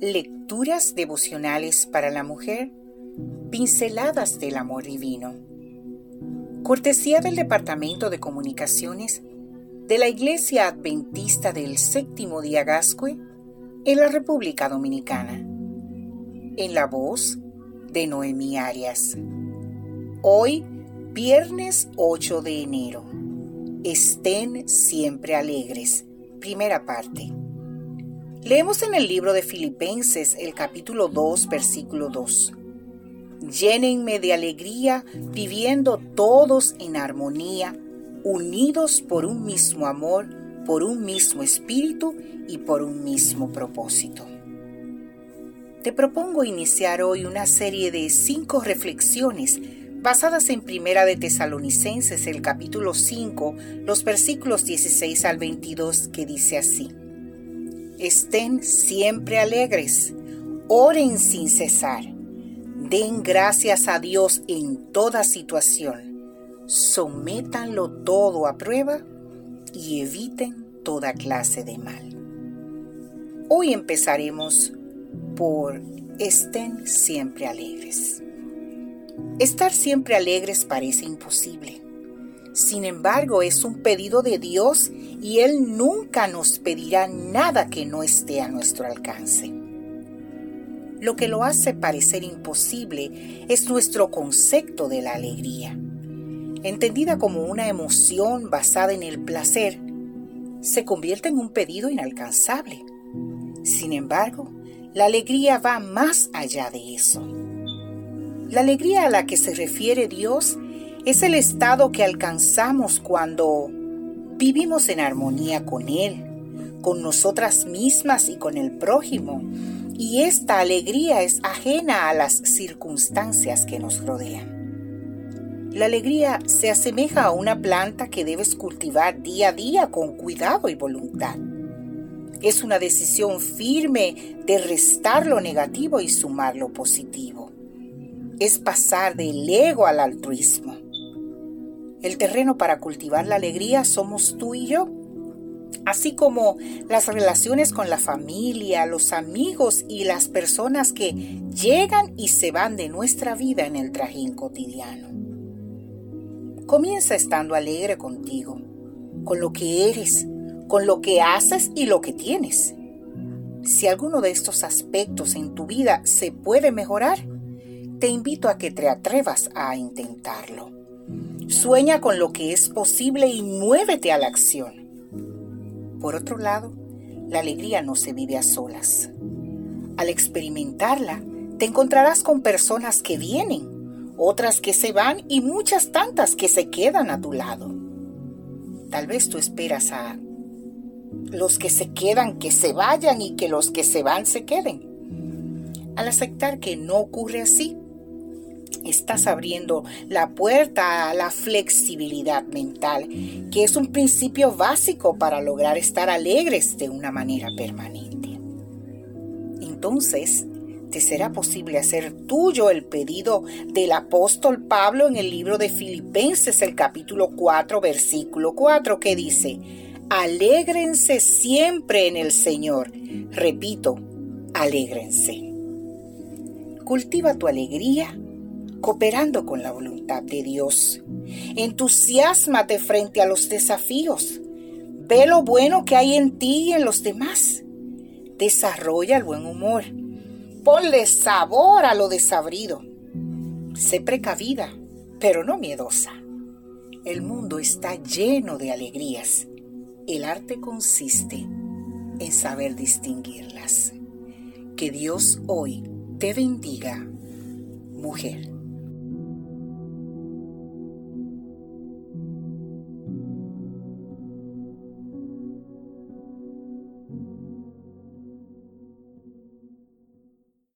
Lecturas devocionales para la mujer, pinceladas del amor divino. Cortesía del Departamento de Comunicaciones de la Iglesia Adventista del Séptimo Día Gascue en la República Dominicana. En la voz de Noemí Arias. Hoy, viernes 8 de enero. Estén siempre alegres. Primera parte. Leemos en el libro de Filipenses el capítulo 2, versículo 2. Llénenme de alegría viviendo todos en armonía, unidos por un mismo amor, por un mismo espíritu y por un mismo propósito. Te propongo iniciar hoy una serie de cinco reflexiones basadas en Primera de Tesalonicenses, el capítulo 5, los versículos 16 al 22, que dice así. Estén siempre alegres, oren sin cesar, den gracias a Dios en toda situación, sométanlo todo a prueba y eviten toda clase de mal. Hoy empezaremos por estén siempre alegres. Estar siempre alegres parece imposible. Sin embargo, es un pedido de Dios y Él nunca nos pedirá nada que no esté a nuestro alcance. Lo que lo hace parecer imposible es nuestro concepto de la alegría. Entendida como una emoción basada en el placer, se convierte en un pedido inalcanzable. Sin embargo, la alegría va más allá de eso. La alegría a la que se refiere Dios es el estado que alcanzamos cuando vivimos en armonía con Él, con nosotras mismas y con el prójimo, y esta alegría es ajena a las circunstancias que nos rodean. La alegría se asemeja a una planta que debes cultivar día a día con cuidado y voluntad. Es una decisión firme de restar lo negativo y sumar lo positivo. Es pasar del ego al altruismo. El terreno para cultivar la alegría somos tú y yo, así como las relaciones con la familia, los amigos y las personas que llegan y se van de nuestra vida en el trajín cotidiano. Comienza estando alegre contigo, con lo que eres, con lo que haces y lo que tienes. Si alguno de estos aspectos en tu vida se puede mejorar, te invito a que te atrevas a intentarlo. Sueña con lo que es posible y muévete a la acción. Por otro lado, la alegría no se vive a solas. Al experimentarla, te encontrarás con personas que vienen, otras que se van y muchas tantas que se quedan a tu lado. Tal vez tú esperas a los que se quedan que se vayan y que los que se van se queden. Al aceptar que no ocurre así, estás abriendo la puerta a la flexibilidad mental, que es un principio básico para lograr estar alegres de una manera permanente. Entonces, te será posible hacer tuyo el pedido del apóstol Pablo en el libro de Filipenses, el capítulo 4, versículo 4, que dice, alégrense siempre en el Señor. Repito, alégrense. Cultiva tu alegría cooperando con la voluntad de Dios. Entusiasmate frente a los desafíos. Ve lo bueno que hay en ti y en los demás. Desarrolla el buen humor. Ponle sabor a lo desabrido. Sé precavida, pero no miedosa. El mundo está lleno de alegrías. El arte consiste en saber distinguirlas. Que Dios hoy te bendiga, mujer.